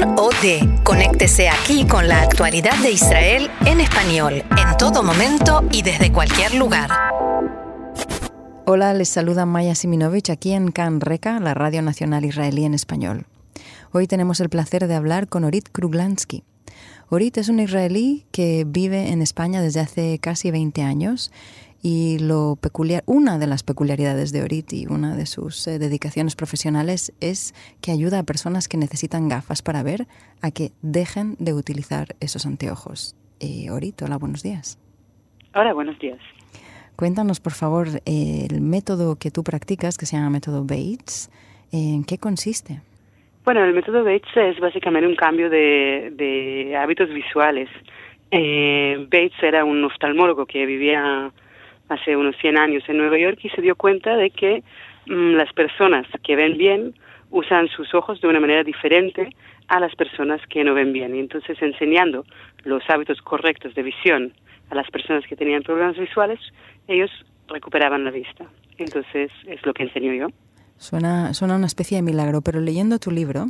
Con o de. Conéctese aquí con la actualidad de Israel en español, en todo momento y desde cualquier lugar. Hola, les saluda Maya Siminovich aquí en Can Reka, la Radio Nacional Israelí en español. Hoy tenemos el placer de hablar con Orit Kruglansky. Orit es un israelí que vive en España desde hace casi 20 años y lo peculiar, una de las peculiaridades de Orit y una de sus eh, dedicaciones profesionales es que ayuda a personas que necesitan gafas para ver a que dejen de utilizar esos anteojos. Eh, Orit, hola, buenos días. Hola, buenos días. Cuéntanos, por favor, el método que tú practicas, que se llama método Bates, ¿en qué consiste? Bueno, el método Bates es básicamente un cambio de, hábitos visuales. Eh, Bates era un oftalmólogo que vivía hace unos 100 años en Nueva York y se dio cuenta de que mm, las personas que ven bien usan sus ojos de una manera diferente a las personas que no ven bien. Y entonces enseñando los hábitos correctos de visión a las personas que tenían problemas visuales, ellos recuperaban la vista. Entonces es lo que enseño yo. Suena, suena una especie de milagro, pero leyendo tu libro,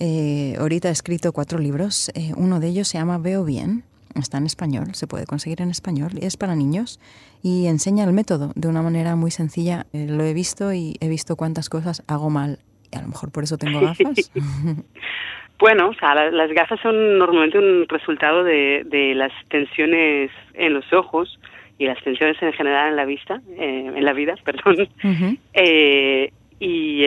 eh, ahorita he escrito cuatro libros, eh, uno de ellos se llama Veo Bien, Está en español, se puede conseguir en español, es para niños y enseña el método de una manera muy sencilla. Eh, lo he visto y he visto cuántas cosas hago mal y a lo mejor por eso tengo gafas. bueno, o sea, las gafas son normalmente un resultado de, de las tensiones en los ojos y las tensiones en general en la vista, eh, en la vida, perdón, eh, y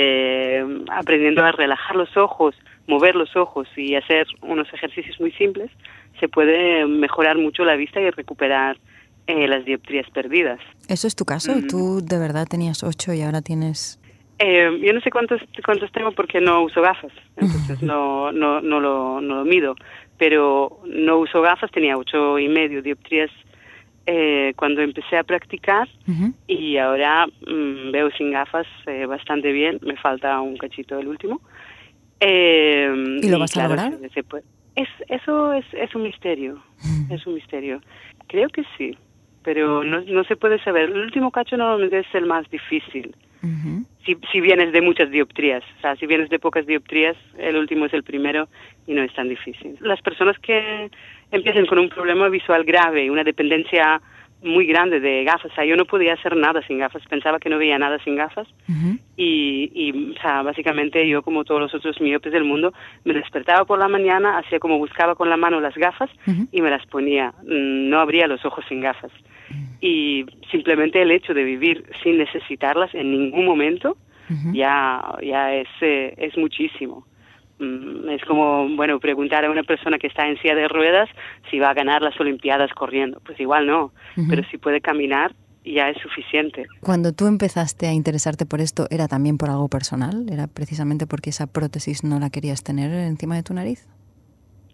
aprendiendo a relajar los ojos, mover los ojos y hacer unos ejercicios muy simples, se puede mejorar mucho la vista y recuperar eh, las dioptrías perdidas. ¿Eso es tu caso? Mm. ¿Tú de verdad tenías ocho y ahora tienes...? Eh, yo no sé cuántos, cuántos tengo porque no uso gafas, entonces no, no, no, lo, no lo mido, pero no uso gafas, tenía ocho y medio dioptrías eh, cuando empecé a practicar y ahora mm, veo sin gafas eh, bastante bien, me falta un cachito del último. Eh, ¿Y lo vas a lograr? Es, eso es, es un misterio, es un misterio. Creo que sí, pero no, no se puede saber. El último cacho normalmente es el más difícil. si, si vienes de muchas dioptrías, o sea, si vienes de pocas dioptrías, el último es el primero y no es tan difícil. Las personas que empiezan con un problema visual grave, una dependencia muy grande de gafas. O sea, yo no podía hacer nada sin gafas. Pensaba que no veía nada sin gafas. y, y, o sea, básicamente yo, como todos los otros miopes del mundo, me despertaba por la mañana, hacía como buscaba con la mano las gafas y me las ponía. Mm, no abría los ojos sin gafas. Y simplemente el hecho de vivir sin necesitarlas en ningún momento ya, ya es, eh, es muchísimo. Mm, es como, bueno, preguntar a una persona que está en silla de ruedas si va a ganar las Olimpiadas corriendo. Pues igual no, pero si puede caminar ya es suficiente. Cuando tú empezaste a interesarte por esto, ¿era también por algo personal? ¿Era precisamente porque esa prótesis no la querías tener encima de tu nariz?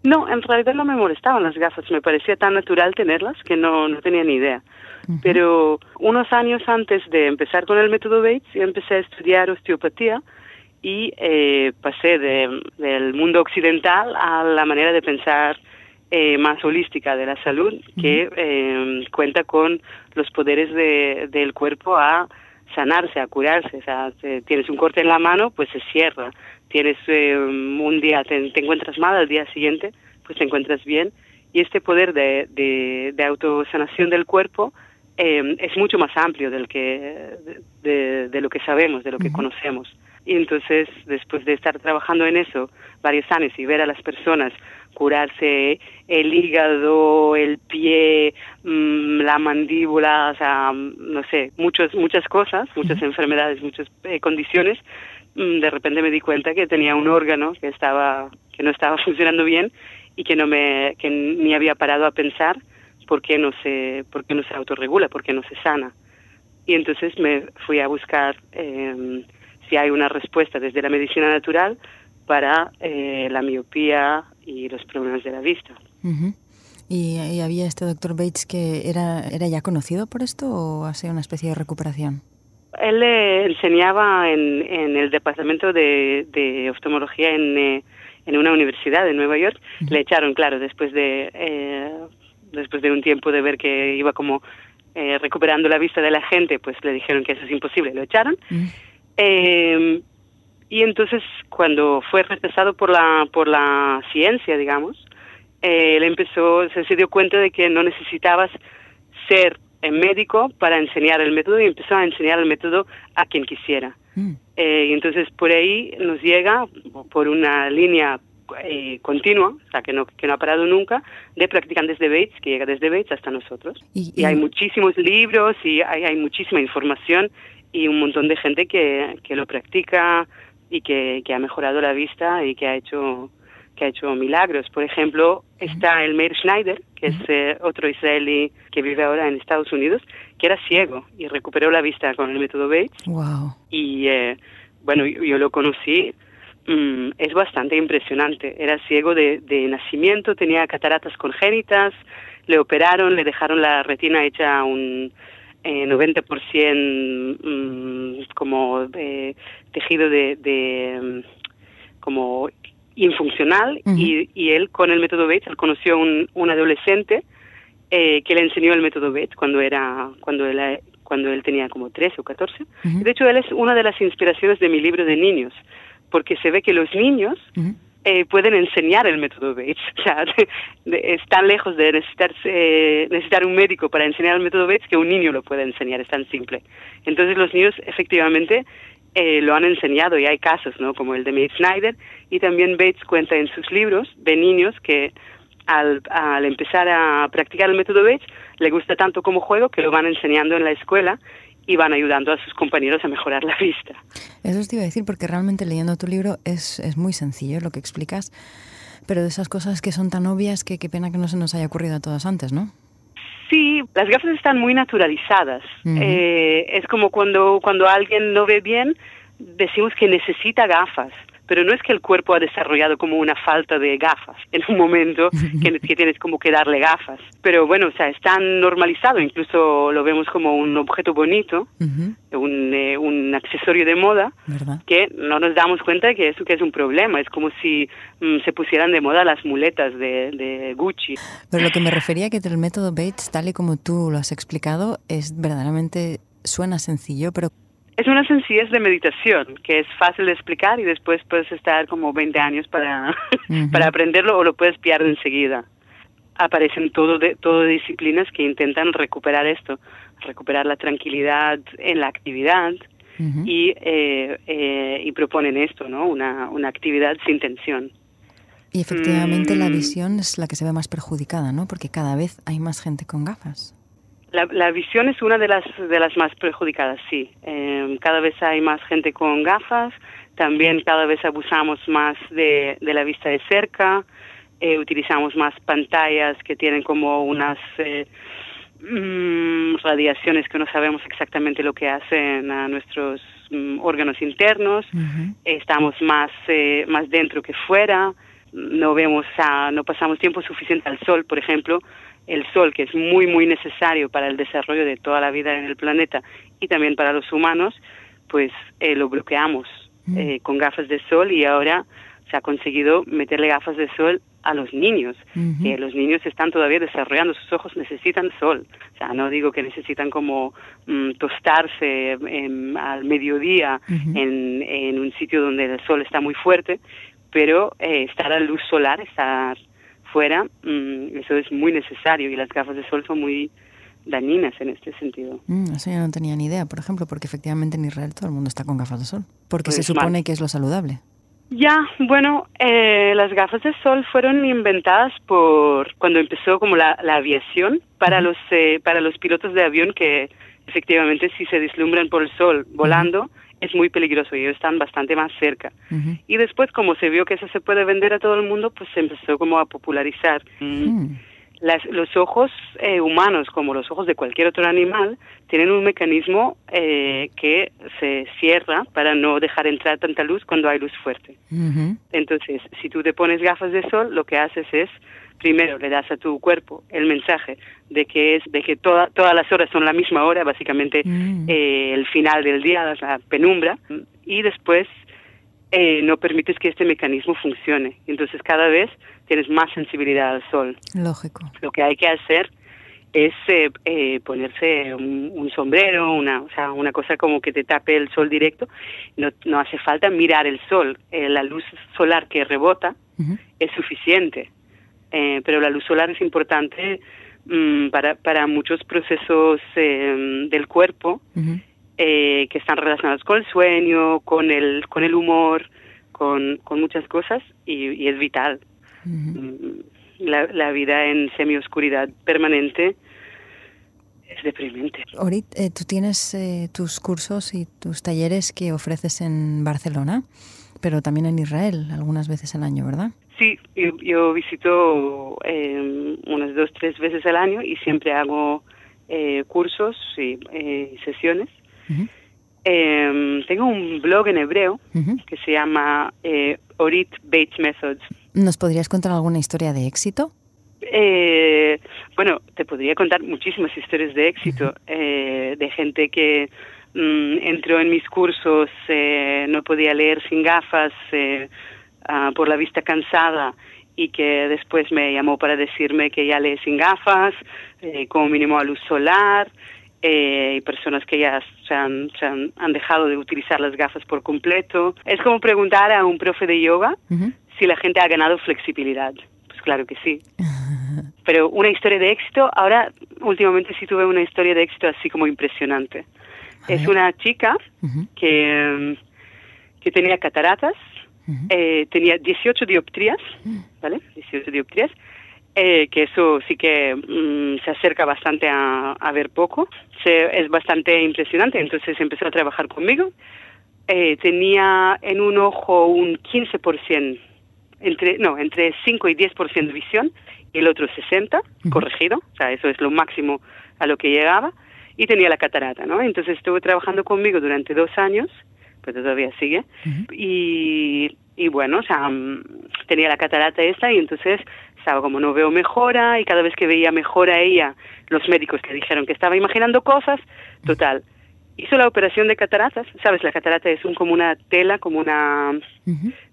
No, en realidad no me molestaban las gafas, me parecía tan natural tenerlas que no, no tenía ni idea. Pero unos años antes de empezar con el método Bates, yo empecé a estudiar osteopatía y eh, pasé del mundo occidental a la manera de pensar eh, más holística de la salud, que eh, cuenta con los poderes de, del cuerpo a sanarse, a curarse. O sea, tienes un corte en la mano, pues se cierra. Tienes un día, te, encuentras mal, al día siguiente, pues te encuentras bien. Y este poder de, de, de autosanación del cuerpo es mucho más amplio del que, de, lo que sabemos, de lo que conocemos. Y entonces, después de estar trabajando en eso varios años y ver a las personas curarse el hígado, el pie, mm, la mandíbula, o sea, no sé, muchas muchas cosas, muchas enfermedades, muchas eh, condiciones, mm, de repente me di cuenta que tenía un órgano que estaba que no estaba funcionando bien y que no me que ni había parado a pensar por qué no se por qué no se autorregula, por qué no se sana. Y entonces me fui a buscar eh, si hay una respuesta desde la medicina natural para eh, la miopía y los problemas de la vista. ¿Y, había este doctor Bates que era, era ya conocido por esto o ha sido una especie de recuperación? Él le enseñaba en, en el departamento de, de oftalmología en, eh, en, una universidad de Nueva York. Le echaron, claro, después de, eh, después de un tiempo de ver que iba como recuperando la vista de la gente, pues le dijeron que eso es imposible, lo echaron. Eh, Y entonces, cuando fue rechazado por la, por la ciencia, digamos, eh, él empezó, se, dio cuenta de que no necesitabas ser médico para enseñar el método y empezó a enseñar el método a quien quisiera. Mm. Eh, y entonces por ahí nos llega, por una línea eh, continua, o sea, que no, que no ha parado nunca, de practicantes de Bates, que llega desde Bates hasta nosotros. Y, hay muchísimos libros y hay, hay, muchísima información y un montón de gente que, que lo practica y que, que ha mejorado la vista y que ha hecho que ha hecho milagros. Por ejemplo, está el Meir Schneider, que es eh, otro israelí que vive ahora en Estados Unidos, que era ciego y recuperó la vista con el método Bates. Wow. Y eh, bueno, yo, lo conocí, mm, es bastante impresionante. Era ciego de, de nacimiento, tenía cataratas congénitas, le operaron, le dejaron la retina hecha un eh, 90% mm, como eh, tejido de, de mm, como infuncional. Y, y, él con el método Bates, él conoció un, un adolescente eh, que le enseñó el método Bates cuando era cuando él cuando él tenía como 13 o 14. De hecho, él es una de las inspiraciones de mi libro de niños, porque se ve que los niños eh, pueden enseñar el método Bates. O sea, es tan lejos de necesitarse, necesitar un médico para enseñar el método Bates que un niño lo puede enseñar, es tan simple. Entonces los niños efectivamente eh, lo han enseñado y hay casos, ¿no? Como el de Mate Snyder y también Bates cuenta en sus libros de niños que al, al empezar a practicar el método Bates le gusta tanto como juego que lo van enseñando en la escuela y van ayudando a sus compañeros a mejorar la vista. Eso te iba a decir porque realmente leyendo tu libro es, es muy sencillo lo que explicas, pero de esas cosas que son tan obvias que qué pena que no se nos haya ocurrido a todos antes, ¿no? Sí, las gafas están muy naturalizadas. eh, es como cuando, cuando alguien no ve bien, decimos que necesita gafas pero no es que el cuerpo ha desarrollado como una falta de gafas en un momento que, tienes como que darle gafas. Pero bueno, o sea, es tan normalizado, incluso lo vemos como un objeto bonito, un, eh, un, accesorio de moda, que no nos damos cuenta de que eso que es un problema. Es como si mm, se pusieran de moda las muletas de, de Gucci. Pero lo que me refería que el método Bates, tal y como tú lo has explicado, es verdaderamente suena sencillo, pero es una sencillez de meditación que es fácil de explicar y después puedes estar como 20 años para, para aprenderlo o lo puedes pillar enseguida. Aparecen todo de, todo disciplinas que intentan recuperar esto, recuperar la tranquilidad en la actividad y, eh, eh, y proponen esto, ¿no? Una, una actividad sin tensión. Y efectivamente la mm. visión es la que se ve más perjudicada, ¿no? Porque cada vez hay más gente con gafas. La, visión es una de las, de las más perjudicadas, sí. Em, cada vez hay más gente con gafas, también cada vez abusamos más de, de la vista de cerca, eh, utilizamos más pantallas que tienen como unas eh, mm, radiaciones que no sabemos exactamente lo que hacen a nuestros mm, órganos internos, estamos más, eh, más dentro que fuera, no vemos, no pasamos tiempo suficiente al sol, por ejemplo, el sol, que es muy, muy necesario para el desarrollo de toda la vida en el planeta y también para los humanos, pues eh, lo bloqueamos mm. eh, con gafas de sol y ahora se ha conseguido meterle gafas de sol a los niños. que los niños están todavía desarrollando, sus ojos necesitan sol. O sea, no digo que necesitan como mm, tostarse al mediodía en, en, un sitio donde el sol está muy fuerte, pero eh, estar a luz solar, estar fuera, mm, eso es muy necesario y las gafas de sol son muy dañinas en este sentido. Mm, eso yo no tenía ni idea, por ejemplo, porque efectivamente en Israel todo el mundo está con gafas de sol, porque se pues supone que es lo saludable. Ya, bueno, eh, las gafas de sol fueron inventadas por cuando empezó como la, aviación para los eh, para los pilotos de avión que efectivamente si se deslumbran por el sol volando es muy peligroso y ellos están bastante más cerca. Y después, como se vio que eso se puede vender a todo el mundo, pues se empezó como a popularizar. Mm. Las, los ojos eh, humanos, como los ojos de cualquier otro animal, tienen un mecanismo eh, que se cierra para no dejar entrar tanta luz cuando hay luz fuerte. Entonces, si tú te pones gafas de sol, lo que haces es primero le das a tu cuerpo el mensaje de que es de que todas las horas son la misma hora básicamente mm. eh, el final del día la penumbra y después eh, no permites que este mecanismo funcione entonces cada vez tienes más sensibilidad al sol lógico lo que hay que hacer es eh, eh, ponerse un, sombrero, una, o sea, una cosa como que te tape el sol directo. No, no hace falta mirar el sol. Eh, la luz solar que rebota es suficiente. Pero la luz solar es importante mm, para, para muchos procesos del cuerpo que están relacionados con el sueño, con el, con el humor, con, con muchas cosas y, es vital. Mm, la, la, vida en semioscuridad permanente es deprimente. Orit, eh, tú tienes eh, tus cursos y tus talleres que ofreces en Barcelona, pero también en Israel, algunas veces al año, ¿verdad? Sí, yo, visito eh, unas dos, tres veces al año y siempre hago cursos y sesiones. tengo un blog en hebreo que se llama Orit Bates Methods. ¿Nos podrías contar alguna historia de éxito? Eh, bueno, te podría contar muchísimas historias de éxito, eh, de gente que mm, entró en mis cursos, eh, no podía leer sin gafas, eh, ah, por la vista cansada, y que después me llamó para decirme que ya lee sin gafas, eh, como mínimo a luz solar, eh, y personas que ya se han, se han, dejado de utilizar las gafas por completo. Es como preguntar a un profe de yoga si la gente ha ganado flexibilidad. Pues claro que sí. Pero una historia de éxito, ahora últimamente sí tuve una historia de éxito así como impresionante. Es una chica que, que tenía cataratas, eh, tenía 18 dioptrías, ¿vale? 18 dioptrías, eh, que eso sí que mm, se acerca bastante a, a ver poco. Se, es bastante impresionante, entonces empezó a trabajar conmigo. Eh, tenía en un ojo un 15% entre, no, entre 5 y 10% de visión y el otro 60, corregido, o sea, eso es lo máximo a lo que llegaba, y tenía la catarata, ¿no? Entonces estuvo trabajando conmigo durante dos años, pues todavía sigue, y, y bueno, o sea, mm, tenía la catarata esta y entonces estaba como no veo mejora y cada vez que veía mejora ella, los médicos le dijeron que estaba imaginando cosas, total, hizo la operación de cataratas, sabes, la catarata es un, como una tela, como una,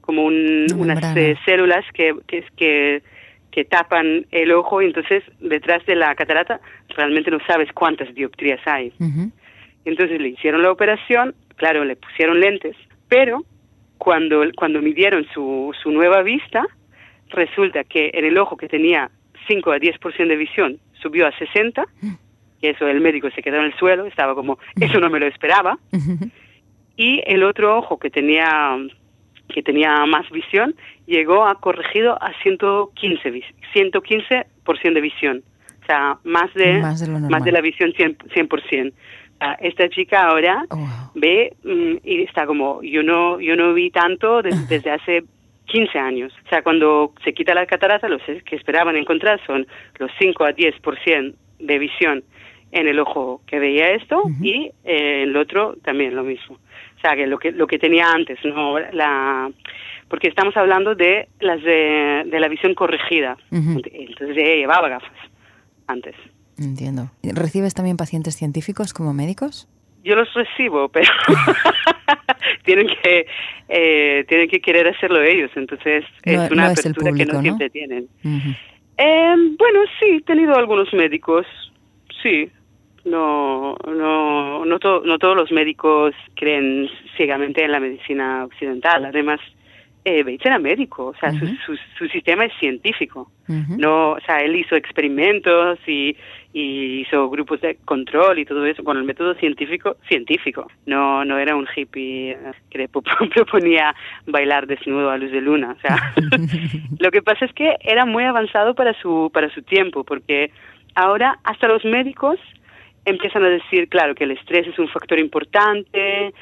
como un, unas eh, células que, que, que, que tapan el ojo y entonces detrás de la catarata realmente no sabes cuántas dioptrías hay. Entonces le hicieron la operación, claro, le pusieron lentes, pero cuando, cuando midieron su, su nueva vista, resulta que en el ojo que tenía 5 a 10% de visión subió a 60 que eso el médico se quedó en el suelo, estaba como, eso no me lo esperaba. Y el otro ojo que tenía que tenía más visión llegó a corregido a 115 115% de visión. O sea, más de más de, la visión 100%. 100%. Esta chica ahora oh, ve mm, y está como yo no yo no vi tanto desde hace 15 años. O sea, cuando se quita la catarata, los que esperaban encontrar son los 5 a 10% de visión en el ojo que veía esto y eh, el otro también lo mismo. O sea, que lo que, lo que tenía antes, ¿no? La, porque estamos hablando de las de, la visión corregida. Entonces ella llevaba gafas antes. Entiendo. ¿Recibes también pacientes científicos como médicos? Yo los recibo, pero tienen que eh, tienen que querer hacerlo ellos. Entonces es una apertura que no, siempre tienen. Eh, bueno, sí, he tenido algunos médicos, sí, no, no, no, no todos los médicos creen ciegamente en la medicina occidental. Además, eh, Bates era médico, o sea, su, su, sistema es científico. No, o sea, él hizo experimentos y, y, hizo grupos de control y todo eso con el método científico, científico. No, no era un hippie eh, que proponía bailar desnudo a luz de luna. O sea, lo que pasa es que era muy avanzado para su, para su tiempo, porque ahora hasta los médicos empiezan a decir, claro, que el estrés es un factor importante,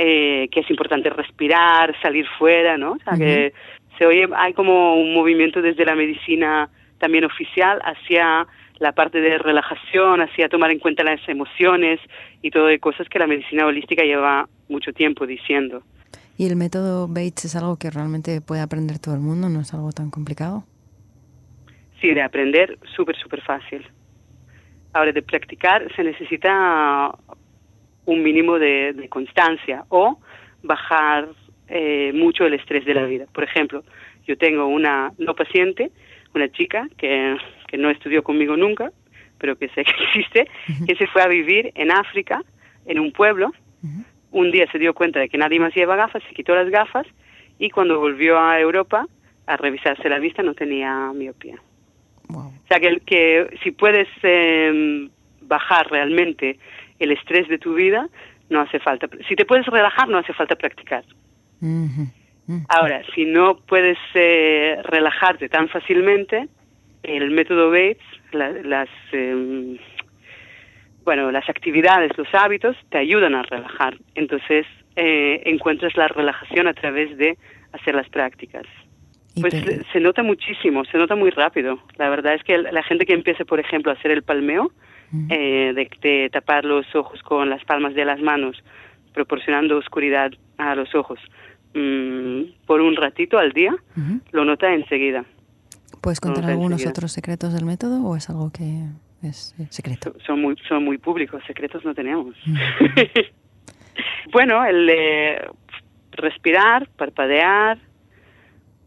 eh, que es importante respirar, salir fuera, ¿no? O sea, que se oye, hay como un movimiento desde la medicina también oficial hacia la parte de relajación, hacia tomar en cuenta las emociones y todo de cosas que la medicina holística lleva mucho tiempo diciendo. ¿Y el método Bates es algo que realmente puede aprender todo el mundo? ¿No es algo tan complicado? Sí, de aprender súper, súper fácil. Ahora, de practicar se necesita un mínimo de, constancia o bajar eh, mucho el estrés de la vida. Por ejemplo, yo tengo una no paciente, una chica que, que no estudió conmigo nunca, pero que sé que existe, que se fue a vivir en África, en un pueblo. Un día se dio cuenta de que nadie más lleva gafas, se quitó las gafas y cuando volvió a Europa a revisarse la vista no tenía miopía. O sea que, que si puedes em, bajar realmente el estrés de tu vida, no hace falta. Si te puedes relajar, no hace falta practicar. Ahora, si no puedes eh, relajarte tan fácilmente, el método Bates, las em, bueno, las actividades, los hábitos te ayudan a relajar. Entonces eh, encuentras la relajación a través de hacer las prácticas. Pues se nota muchísimo, se nota muy rápido. La verdad es que la gente que empiece, por ejemplo, a hacer el palmeo, eh, de, tapar los ojos con las palmas de las manos, proporcionando oscuridad a los ojos, mm, por un ratito al día, lo nota enseguida. ¿Puedes contar algunos otros secretos del método o es algo que es eh, secreto? Son muy, son muy públicos, secretos no tenemos. bueno, el respirar, parpadear,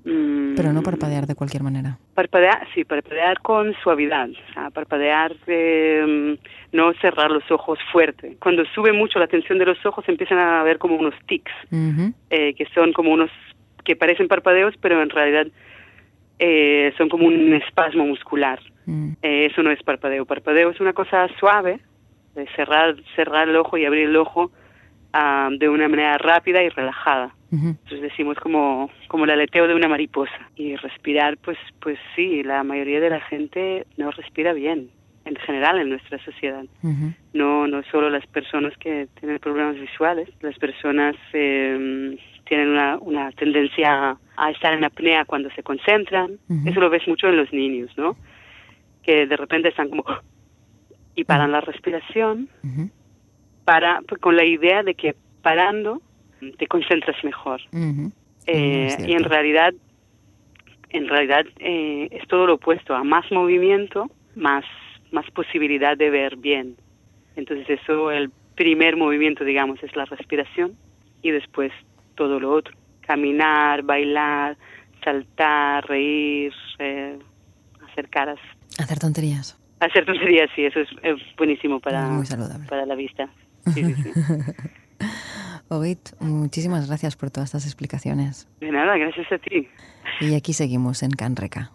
Mm. Pero no parpadear de cualquier manera. Parpadear, sí, parpadear con suavidad, o sea, parpadear, eh, no cerrar los ojos fuerte. Cuando sube mucho la tensión de los ojos empiezan a ver como unos tics, eh, que son como unos, que parecen parpadeos, pero en realidad eh, son como un espasmo muscular. Mm. eso no es parpadeo. Parpadeo es una cosa suave, de cerrar, cerrar el ojo y abrir el ojo de una manera rápida y relajada. Entonces decimos como, como el aleteo de una mariposa. Y respirar, pues, pues sí, la mayoría de la gente no respira bien, en general en nuestra sociedad. No, no solo las personas que tienen problemas visuales, las personas eh, tienen una, una tendencia a estar en apnea cuando se concentran. Eso lo ves mucho en los niños, ¿no? Que de repente están como y paran la respiración para con la idea de que parando te concentras mejor. Eh, y en realidad, en realidad eh, es todo lo opuesto. A más movimiento, más, más posibilidad de ver bien. Entonces eso, el primer movimiento, digamos, es la respiración y después todo lo otro. Caminar, bailar, saltar, reír, eh, hacer caras. Hacer tonterías. Hacer tonterías, sí, eso es, buenísimo para, para la vista. Sí, sí, Ovid, muchísimas gracias por todas estas explicaciones. De nada, gracias a ti. Y aquí seguimos en Canreca.